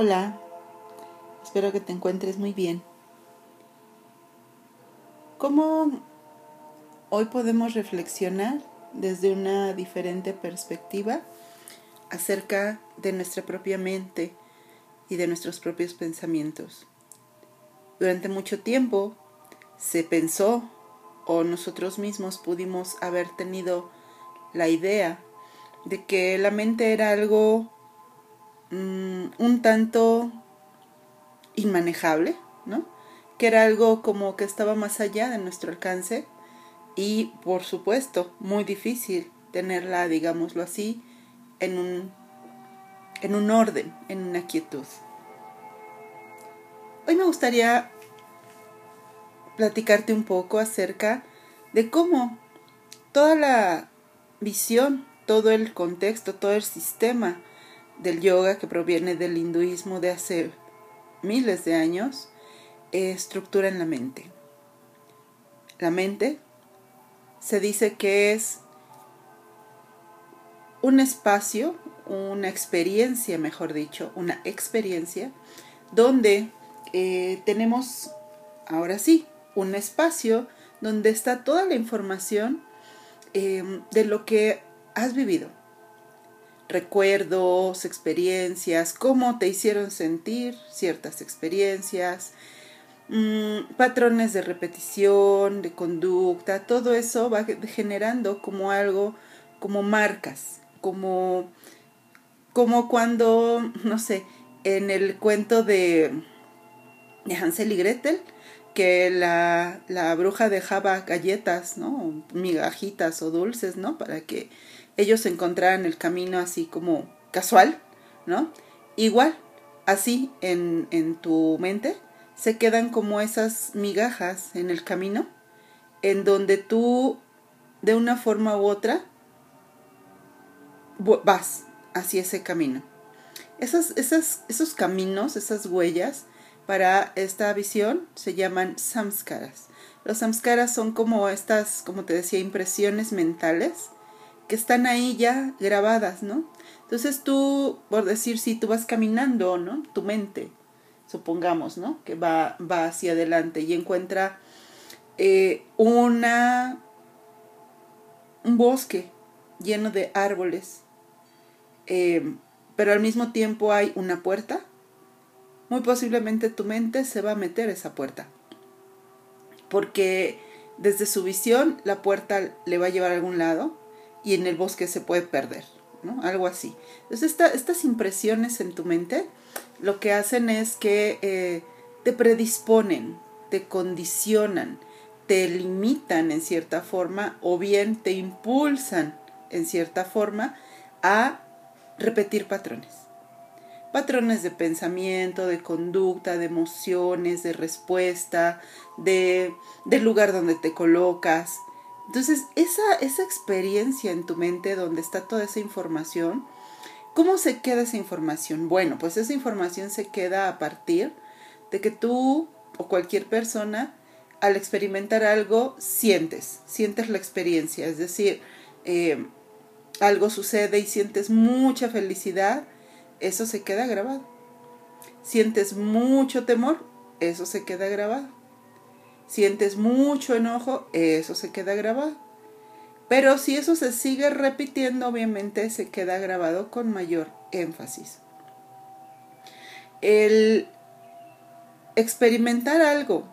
Hola, espero que te encuentres muy bien. ¿Cómo hoy podemos reflexionar desde una diferente perspectiva acerca de nuestra propia mente y de nuestros propios pensamientos? Durante mucho tiempo se pensó o nosotros mismos pudimos haber tenido la idea de que la mente era algo Mm, un tanto inmanejable, ¿no? Que era algo como que estaba más allá de nuestro alcance y, por supuesto, muy difícil tenerla, digámoslo así, en un, en un orden, en una quietud. Hoy me gustaría platicarte un poco acerca de cómo toda la visión, todo el contexto, todo el sistema del yoga que proviene del hinduismo de hace miles de años, estructura en la mente. La mente se dice que es un espacio, una experiencia, mejor dicho, una experiencia, donde eh, tenemos, ahora sí, un espacio donde está toda la información eh, de lo que has vivido, recuerdos, experiencias, cómo te hicieron sentir ciertas experiencias, mm, patrones de repetición, de conducta, todo eso va generando como algo, como marcas, como, como cuando, no sé, en el cuento de, de Hansel y Gretel, que la, la bruja dejaba galletas, ¿no? Migajitas o dulces, ¿no? Para que ellos encontraran el camino así como casual, ¿no? Igual, así en, en tu mente se quedan como esas migajas en el camino, en donde tú, de una forma u otra, vas hacia ese camino. Esos caminos, esas huellas para esta visión se llaman samskaras. Los samskaras son como estas, como te decía, impresiones mentales que están ahí ya grabadas, ¿no? Entonces tú, por decir, si tú vas caminando, ¿no? Tu mente, supongamos, ¿no? Que va, va hacia adelante y encuentra eh, una, un bosque lleno de árboles, eh, pero al mismo tiempo hay una puerta, muy posiblemente tu mente se va a meter esa puerta, porque desde su visión la puerta le va a llevar a algún lado y en el bosque se puede perder, ¿no? Algo así. Entonces estas impresiones en tu mente lo que hacen es que eh, te predisponen, te condicionan, te limitan en cierta forma o bien te impulsan en cierta forma a repetir patrones. Patrones de pensamiento, de conducta, de emociones, de respuesta, de, del lugar donde te colocas, entonces, esa, esa experiencia en tu mente donde está toda esa información, ¿cómo se queda esa información? Bueno, pues esa información se queda a partir de que tú o cualquier persona al experimentar algo sientes, sientes la experiencia, es decir, eh, algo sucede y sientes mucha felicidad, eso se queda grabado. Sientes mucho temor, eso se queda grabado sientes mucho enojo, eso se queda grabado. Pero si eso se sigue repitiendo, obviamente se queda grabado con mayor énfasis. El experimentar algo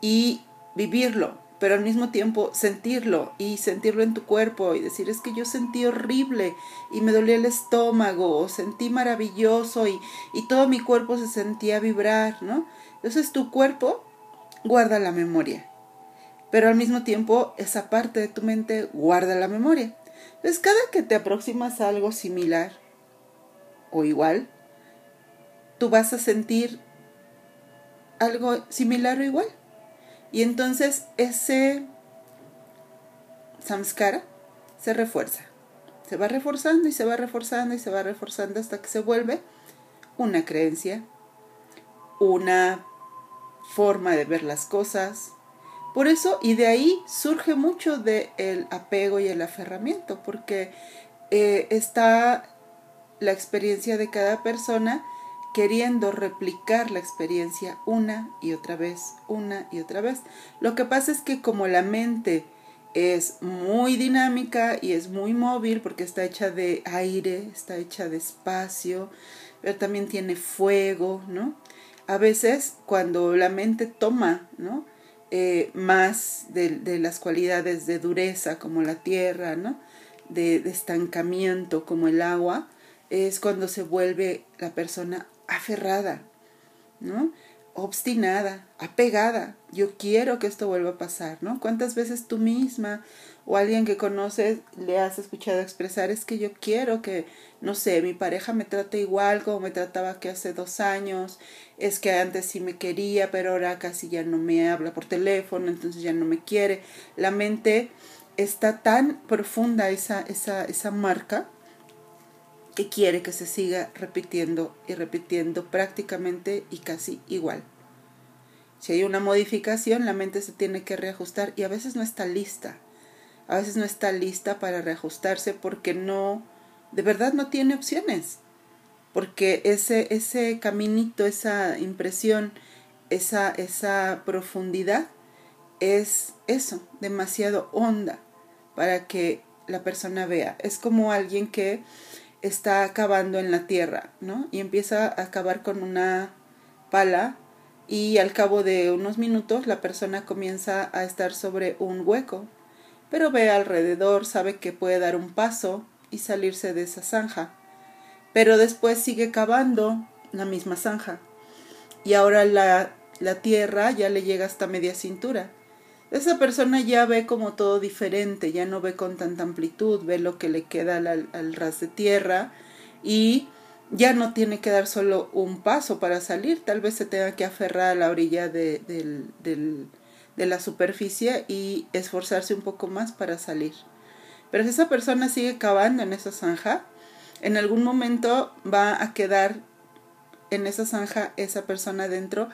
y vivirlo, pero al mismo tiempo sentirlo y sentirlo en tu cuerpo y decir es que yo sentí horrible y me dolía el estómago o sentí maravilloso y, y todo mi cuerpo se sentía vibrar, ¿no? Entonces tu cuerpo guarda la memoria. Pero al mismo tiempo, esa parte de tu mente guarda la memoria. Entonces, cada que te aproximas a algo similar o igual, tú vas a sentir algo similar o igual. Y entonces ese samskara se refuerza. Se va reforzando y se va reforzando y se va reforzando hasta que se vuelve una creencia, una forma de ver las cosas. Por eso, y de ahí surge mucho del el apego y el aferramiento, porque eh, está la experiencia de cada persona queriendo replicar la experiencia una y otra vez, una y otra vez. Lo que pasa es que como la mente es muy dinámica y es muy móvil porque está hecha de aire, está hecha de espacio, pero también tiene fuego, ¿no? A veces cuando la mente toma, ¿no? Eh, más de, las cualidades de dureza como la tierra, ¿no? De, de estancamiento como el agua, es cuando se vuelve la persona aferrada, ¿no? obstinada, apegada. Yo quiero que esto vuelva a pasar, ¿no? ¿Cuántas veces tú misma o alguien que conoces le has escuchado expresar es que yo quiero que, no sé, mi pareja me trate igual como me trataba que hace dos años, es que antes sí me quería, pero ahora casi ya no me habla por teléfono, entonces ya no me quiere. La mente está tan profunda esa, esa, esa marca que quiere que se siga repitiendo y repitiendo prácticamente y casi igual. Si hay una modificación, la mente se tiene que reajustar y a veces no está lista. A veces no está lista para reajustarse porque no, de verdad no tiene opciones. Porque ese, ese caminito, esa impresión, esa, esa profundidad es eso, demasiado honda para que la persona vea. Es como alguien que está cavando en la tierra, ¿no? Y empieza a cavar con una pala y al cabo de unos minutos la persona comienza a estar sobre un hueco, pero ve alrededor, sabe que puede dar un paso y salirse de esa zanja, pero después sigue cavando la misma zanja. Y ahora la, la tierra ya le llega hasta media cintura. Esa persona ya ve como todo diferente, ya no ve con tanta amplitud, ve lo que le queda al, ras de tierra y ya no tiene que dar solo un paso para salir, tal vez se tenga que aferrar a la orilla de, de la superficie y esforzarse un poco más para salir. Pero si esa persona sigue cavando en esa zanja, en algún momento va a quedar en esa zanja esa persona dentro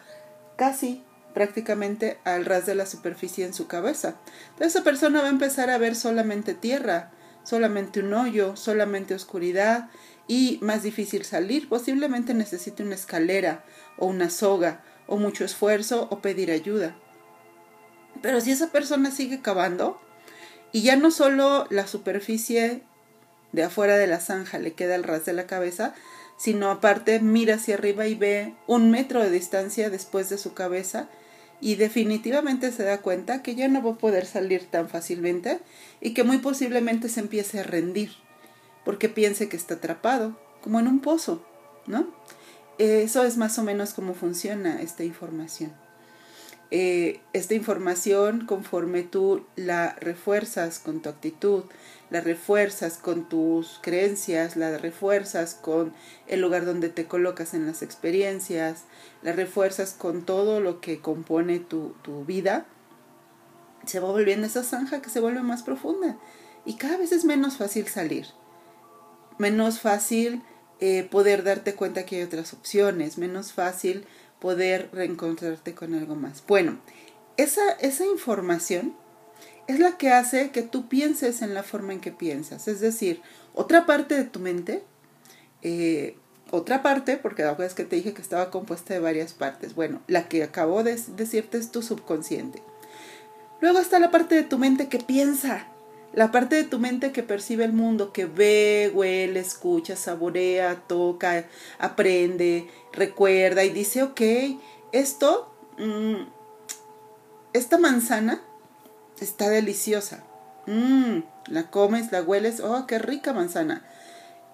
casi prácticamente al ras de la superficie en su cabeza. Entonces esa persona va a empezar a ver solamente tierra, solamente un hoyo, solamente oscuridad y más difícil salir. Posiblemente necesite una escalera o una soga o mucho esfuerzo o pedir ayuda. Pero si esa persona sigue cavando y ya no solo la superficie de afuera de la zanja le queda al ras de la cabeza, sino aparte mira hacia arriba y ve un metro de distancia después de su cabeza y definitivamente se da cuenta que ya no va a poder salir tan fácilmente y que muy posiblemente se empiece a rendir porque piense que está atrapado, como en un pozo, ¿no? Eso es más o menos cómo funciona esta información. Eh, esta información, conforme tú la refuerzas con tu actitud, la refuerzas con tus creencias, la refuerzas con el lugar donde te colocas en las experiencias, la refuerzas con todo lo que compone tu, tu vida, se va volviendo esa zanja que se vuelve más profunda. Y cada vez es menos fácil salir, menos fácil eh, poder darte cuenta que hay otras opciones, menos fácil poder reencontrarte con algo más. Bueno, esa, esa información es la que hace que tú pienses en la forma en que piensas. Es decir, otra parte de tu mente, eh, otra parte, porque la es que te dije que estaba compuesta de varias partes. Bueno, la que acabo de decirte es tu subconsciente. Luego está la parte de tu mente que piensa, la parte de tu mente que percibe el mundo, que ve, huele, escucha, saborea, toca, aprende, recuerda y dice, ok, esto, mm, esta manzana está deliciosa. Mmm, la comes, la hueles, oh, qué rica manzana.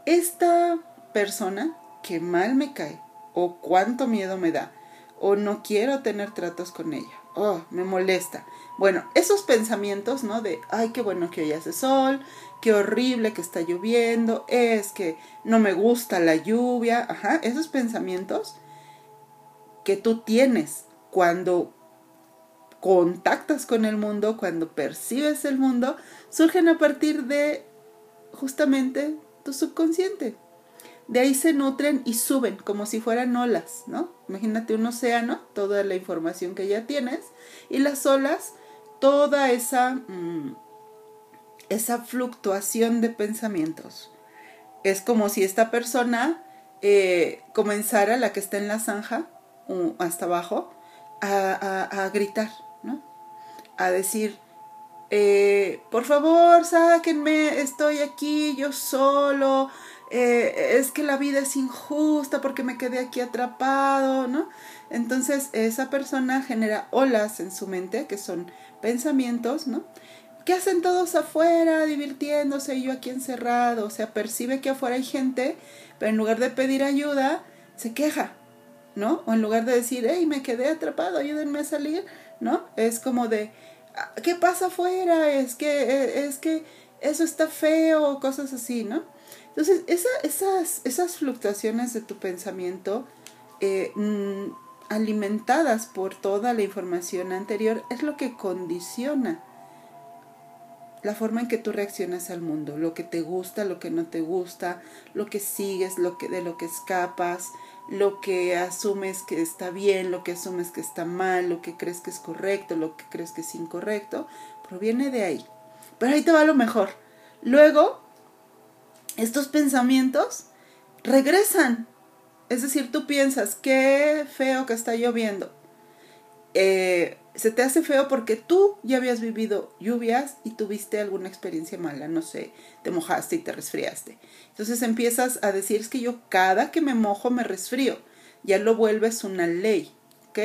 Esta persona que mal me cae, o cuánto miedo me da, o no quiero tener tratos con ella, oh, me molesta. Bueno, esos pensamientos, ¿no? De, ay, qué bueno que hoy hace sol, qué horrible que está lloviendo, es que no me gusta la lluvia, ajá, esos pensamientos que tú tienes cuando contactas con el mundo, cuando percibes el mundo, surgen a partir de justamente tu subconsciente. De ahí se nutren y suben como si fueran olas, ¿no? Imagínate un océano, toda la información que ya tienes, y las olas toda esa, mm, esa fluctuación de pensamientos. Es como si esta persona eh, comenzara la que está en la zanja, hasta abajo, a, gritar, ¿no? A decir, eh, por favor, sáquenme, estoy aquí, yo solo, eh, es que la vida es injusta porque me quedé aquí atrapado, ¿no? Entonces esa persona genera olas en su mente, que son pensamientos, ¿no? ¿Qué hacen todos afuera divirtiéndose y yo aquí encerrado? O sea, percibe que afuera hay gente, pero en lugar de pedir ayuda, se queja, ¿no? O en lugar de decir, hey, me quedé atrapado, ayúdenme a salir, ¿no? Es como de, ah, ¿qué pasa afuera? Es que, eh, es que eso está feo, cosas así, ¿no? Entonces, esas, esas fluctuaciones de tu pensamiento eh, mm, alimentadas por toda la información anterior es lo que condiciona la forma en que tú reaccionas al mundo, lo que te gusta, lo que no te gusta, lo que sigues, lo que de lo que escapas, lo que asumes que está bien, lo que asumes que está mal, lo que crees que es correcto, lo que crees que es incorrecto, proviene de ahí. Pero ahí te va lo mejor. Luego estos pensamientos regresan. Es decir, tú piensas, qué feo que está lloviendo. Eh, se te hace feo porque tú ya habías vivido lluvias y tuviste alguna experiencia mala, no sé, te mojaste y te resfriaste. Entonces empiezas a decir, es que yo cada que me mojo me resfrío. Ya lo vuelves una ley, ¿ok?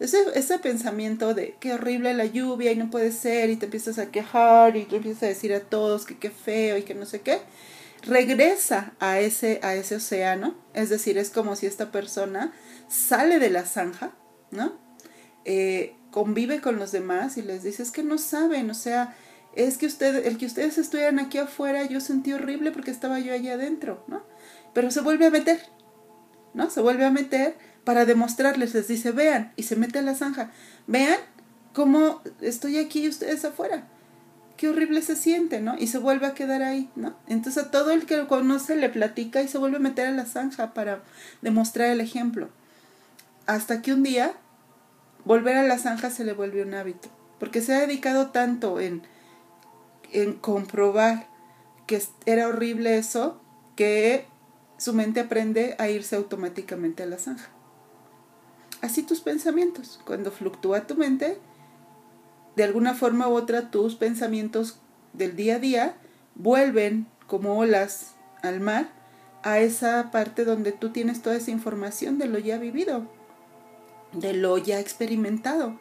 Ese, pensamiento de qué horrible la lluvia y no puede ser y te empiezas a quejar y te empiezas a decir a todos que qué feo y que no sé qué, regresa a ese, a ese océano, es decir, es como si esta persona sale de la zanja, ¿no? Eh, convive con los demás y les dice, es que no saben, o sea, es que usted, el que ustedes estuvieran aquí afuera, yo sentí horrible porque estaba yo allá adentro, ¿no? Pero se vuelve a meter, ¿no? Se vuelve a meter para demostrarles, les dice, vean, y se mete a la zanja, vean cómo estoy aquí y ustedes afuera qué horrible se siente, ¿no? Y se vuelve a quedar ahí, ¿no? Entonces a todo el que lo conoce le platica y se vuelve a meter a la zanja para demostrar el ejemplo. Hasta que un día volver a la zanja se le vuelve un hábito, porque se ha dedicado tanto en, en comprobar que era horrible eso, que su mente aprende a irse automáticamente a la zanja. Así tus pensamientos, cuando fluctúa tu mente, de alguna forma u otra tus pensamientos del día a día vuelven como olas al mar a esa parte donde tú tienes toda esa información de lo ya vivido, de lo ya experimentado,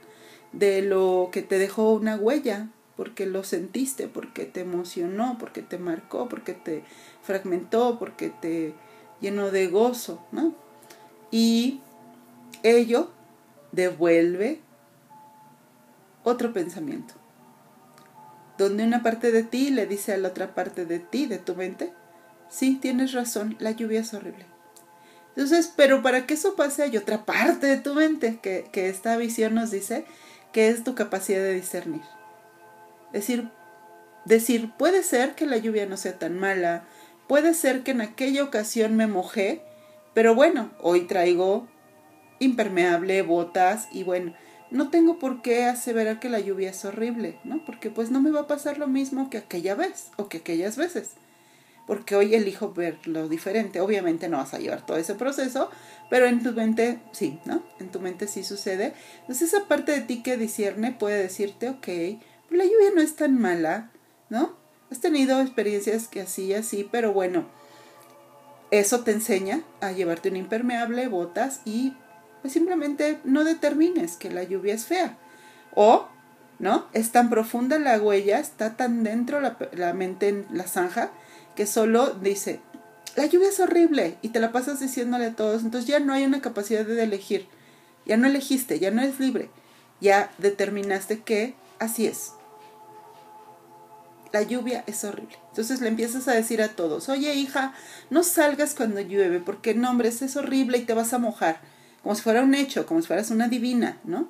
de lo que te dejó una huella, porque lo sentiste, porque te emocionó, porque te marcó, porque te fragmentó, porque te llenó de gozo, ¿no? Y ello devuelve otro pensamiento, donde una parte de ti le dice a la otra parte de ti, de tu mente, sí, tienes razón, la lluvia es horrible. Entonces, pero para que eso pase hay otra parte de tu mente, que, que esta visión nos dice que es tu capacidad de discernir. Decir, decir, puede ser que la lluvia no sea tan mala, puede ser que en aquella ocasión me mojé, pero bueno, hoy traigo impermeable, botas y bueno, no tengo por qué aseverar que la lluvia es horrible, ¿no? Porque pues no me va a pasar lo mismo que aquella vez o que aquellas veces. Porque hoy elijo ver lo diferente. Obviamente no vas a llevar todo ese proceso, pero en tu mente sí, ¿no? En tu mente sí sucede. Entonces esa parte de ti que discierne puede decirte, ok, la lluvia no es tan mala, ¿no? Has tenido experiencias que así, así, pero bueno, eso te enseña a llevarte un impermeable, botas y pues simplemente no determines que la lluvia es fea. O, ¿no? Es tan profunda la huella, está tan dentro la, mente en la zanja, que solo dice, la lluvia es horrible y te la pasas diciéndole a todos, entonces ya no hay una capacidad de elegir, ya no elegiste, ya no eres libre, ya determinaste que así es. La lluvia es horrible. Entonces le empiezas a decir a todos, oye hija, no salgas cuando llueve, porque no, hombre, es horrible y te vas a mojar como si fuera un hecho, como si fueras una divina, ¿no?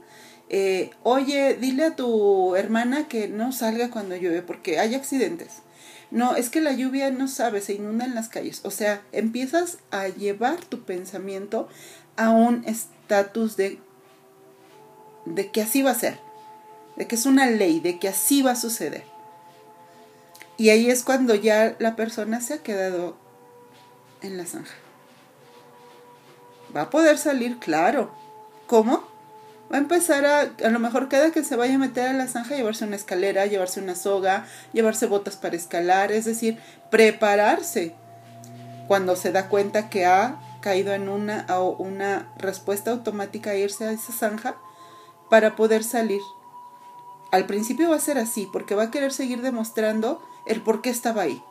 Eh, oye, dile a tu hermana que no salga cuando llueve porque hay accidentes. No, es que la lluvia no sabe, se inunda en las calles. O sea, empiezas a llevar tu pensamiento a un estatus de, de que así va a ser, de que es una ley, de que así va a suceder. Y ahí es cuando ya la persona se ha quedado en la zanja. Va a poder salir, claro. ¿Cómo? Va a empezar a, a lo mejor cada que se vaya a meter a la zanja, llevarse una escalera, llevarse una soga, llevarse botas para escalar, es decir, prepararse. Cuando se da cuenta que ha caído en una, una respuesta automática a irse a esa zanja para poder salir. Al principio va a ser así, porque va a querer seguir demostrando el por qué estaba ahí.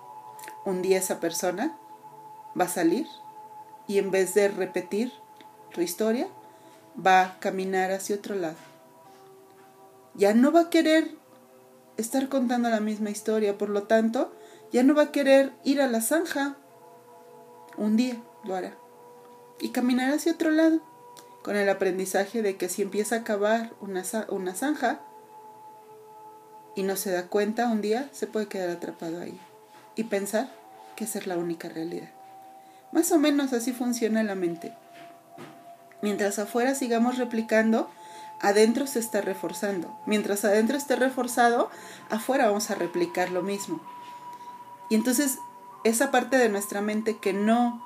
Un día esa persona va a salir y en vez de repetir su historia, va a caminar hacia otro lado. Ya no va a querer estar contando la misma historia, por lo tanto, ya no va a querer ir a la zanja. Un día lo hará. Y caminará hacia otro lado, con el aprendizaje de que si empieza a cavar una, una zanja y no se da cuenta un día, se puede quedar atrapado ahí y pensar que esa es la única realidad. Más o menos así funciona la mente. Mientras afuera sigamos replicando, adentro se está reforzando. Mientras adentro esté reforzado, afuera vamos a replicar lo mismo. Y entonces esa parte de nuestra mente que no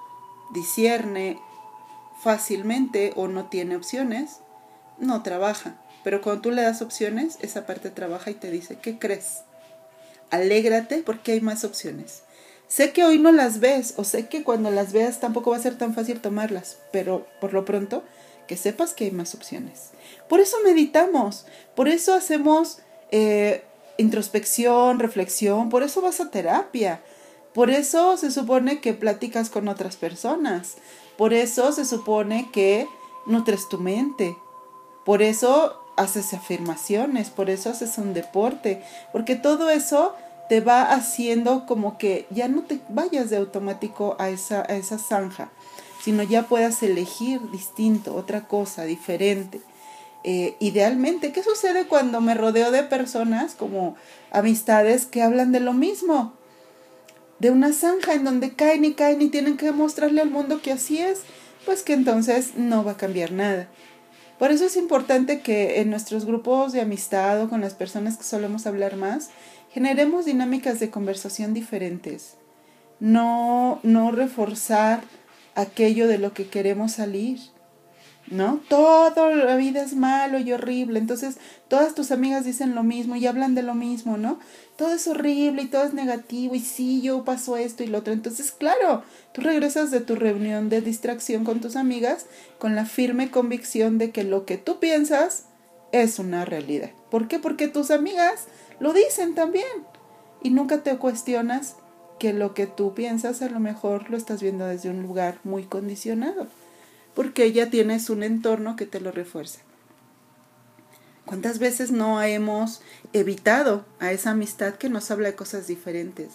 discierne fácilmente o no tiene opciones, no trabaja. Pero cuando tú le das opciones, esa parte trabaja y te dice, ¿qué crees? Alégrate porque hay más opciones. Sé que hoy no las ves o sé que cuando las veas tampoco va a ser tan fácil tomarlas, pero por lo pronto que sepas que hay más opciones. Por eso meditamos, por eso hacemos eh, introspección, reflexión, por eso vas a terapia, por eso se supone que platicas con otras personas, por eso se supone que nutres tu mente, por eso haces afirmaciones, por eso haces un deporte, porque todo eso te va haciendo como que ya no te vayas de automático a esa, a esa zanja, sino ya puedas elegir distinto, otra cosa, diferente. Eh, idealmente, ¿qué sucede cuando me rodeo de personas como amistades que hablan de lo mismo? De una zanja en donde caen y caen y tienen que mostrarle al mundo que así es, pues que entonces no va a cambiar nada. Por eso es importante que en nuestros grupos de amistad o con las personas que solemos hablar más, generemos dinámicas de conversación diferentes. No, no reforzar aquello de lo que queremos salir. ¿No? Toda la vida es malo y horrible. Entonces, todas tus amigas dicen lo mismo y hablan de lo mismo, ¿no? Todo es horrible y todo es negativo y sí, yo paso esto y lo otro. Entonces, claro, tú regresas de tu reunión de distracción con tus amigas con la firme convicción de que lo que tú piensas es una realidad. ¿Por qué? Porque tus amigas lo dicen también. Y nunca te cuestionas que lo que tú piensas a lo mejor lo estás viendo desde un lugar muy condicionado, porque ya tienes un entorno que te lo refuerza. ¿Cuántas veces no hemos evitado a esa amistad que nos habla de cosas diferentes?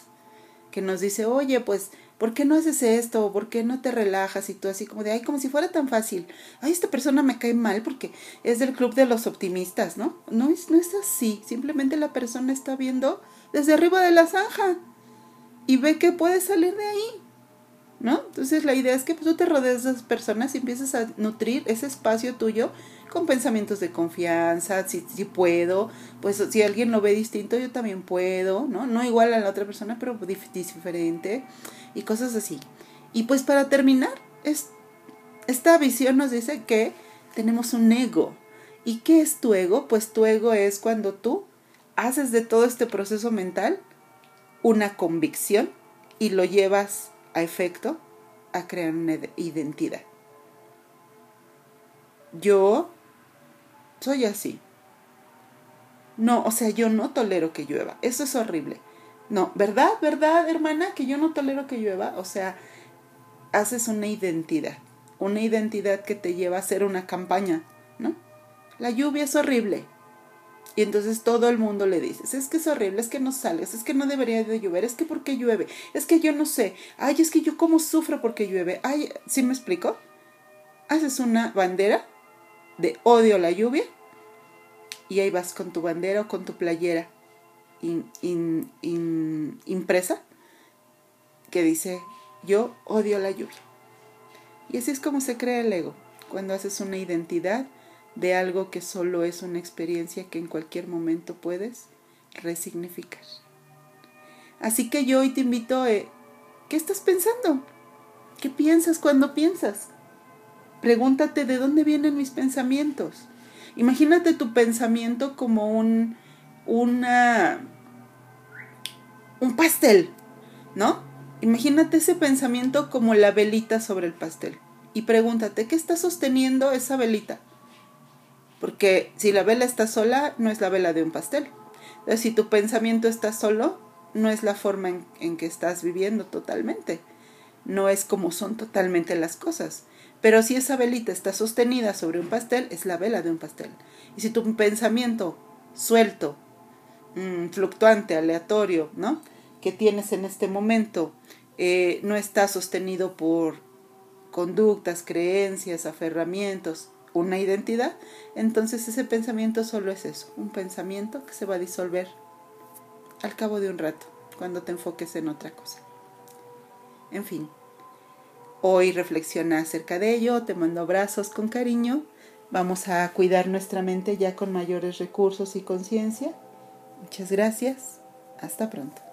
Que nos dice, oye, pues ¿por qué no haces esto? ¿Por qué no te relajas? Y tú así como de, ay, como si fuera tan fácil. Ay, esta persona me cae mal porque es del club de los optimistas, ¿no? No es, no es así. Simplemente la persona está viendo desde arriba de la zanja y ve que puede salir de ahí. ¿No? Entonces la idea es que tú te rodees de esas personas y empieces a nutrir ese espacio tuyo con pensamientos de confianza, si, si puedo, pues si alguien lo ve distinto, yo también puedo, ¿no? No igual a la otra persona, pero diferente y cosas así. Y pues para terminar, es, esta visión nos dice que tenemos un ego. ¿Y qué es tu ego? Pues tu ego es cuando tú haces de todo este proceso mental una convicción y lo llevas a efecto a crear una identidad. Yo soy así. No, o sea, yo no tolero que llueva. Eso es horrible. No, ¿verdad? ¿Verdad, hermana? Que yo no tolero que llueva. O sea, haces una identidad. Una identidad que te lleva a hacer una campaña, ¿no? La lluvia es horrible. Y entonces todo el mundo le dice, es que es horrible, es que no sales, es que no debería de llover, es que ¿por qué llueve? Es que yo no sé, ay, es que yo cómo sufro porque llueve, ay, ¿sí me explico? Haces una bandera de odio a la lluvia y ahí vas con tu bandera o con tu playera impresa que dice yo odio la lluvia. Y así es como se crea el ego, cuando haces una identidad de algo que solo es una experiencia que en cualquier momento puedes resignificar. Así que yo hoy te invito a, ¿qué estás pensando? ¿Qué piensas cuando piensas? Pregúntate de dónde vienen mis pensamientos. Imagínate tu pensamiento como un, una, un pastel, ¿no? Imagínate ese pensamiento como la velita sobre el pastel. Y pregúntate, ¿qué está sosteniendo esa velita? Porque si la vela está sola, no es la vela de un pastel. Si tu pensamiento está solo, no es la forma en, en que estás viviendo totalmente. No es como son totalmente las cosas. Pero si esa velita está sostenida sobre un pastel, es la vela de un pastel. Y si tu pensamiento suelto, mm, fluctuante, aleatorio, ¿no? Que tienes en este momento, eh, no está sostenido por conductas, creencias, aferramientos, una identidad, entonces ese pensamiento solo es eso, un pensamiento que se va a disolver al cabo de un rato, cuando te enfoques en otra cosa. En fin, hoy reflexiona acerca de ello, te mando abrazos con cariño, vamos a cuidar nuestra mente ya con mayores recursos y conciencia. Muchas gracias, hasta pronto.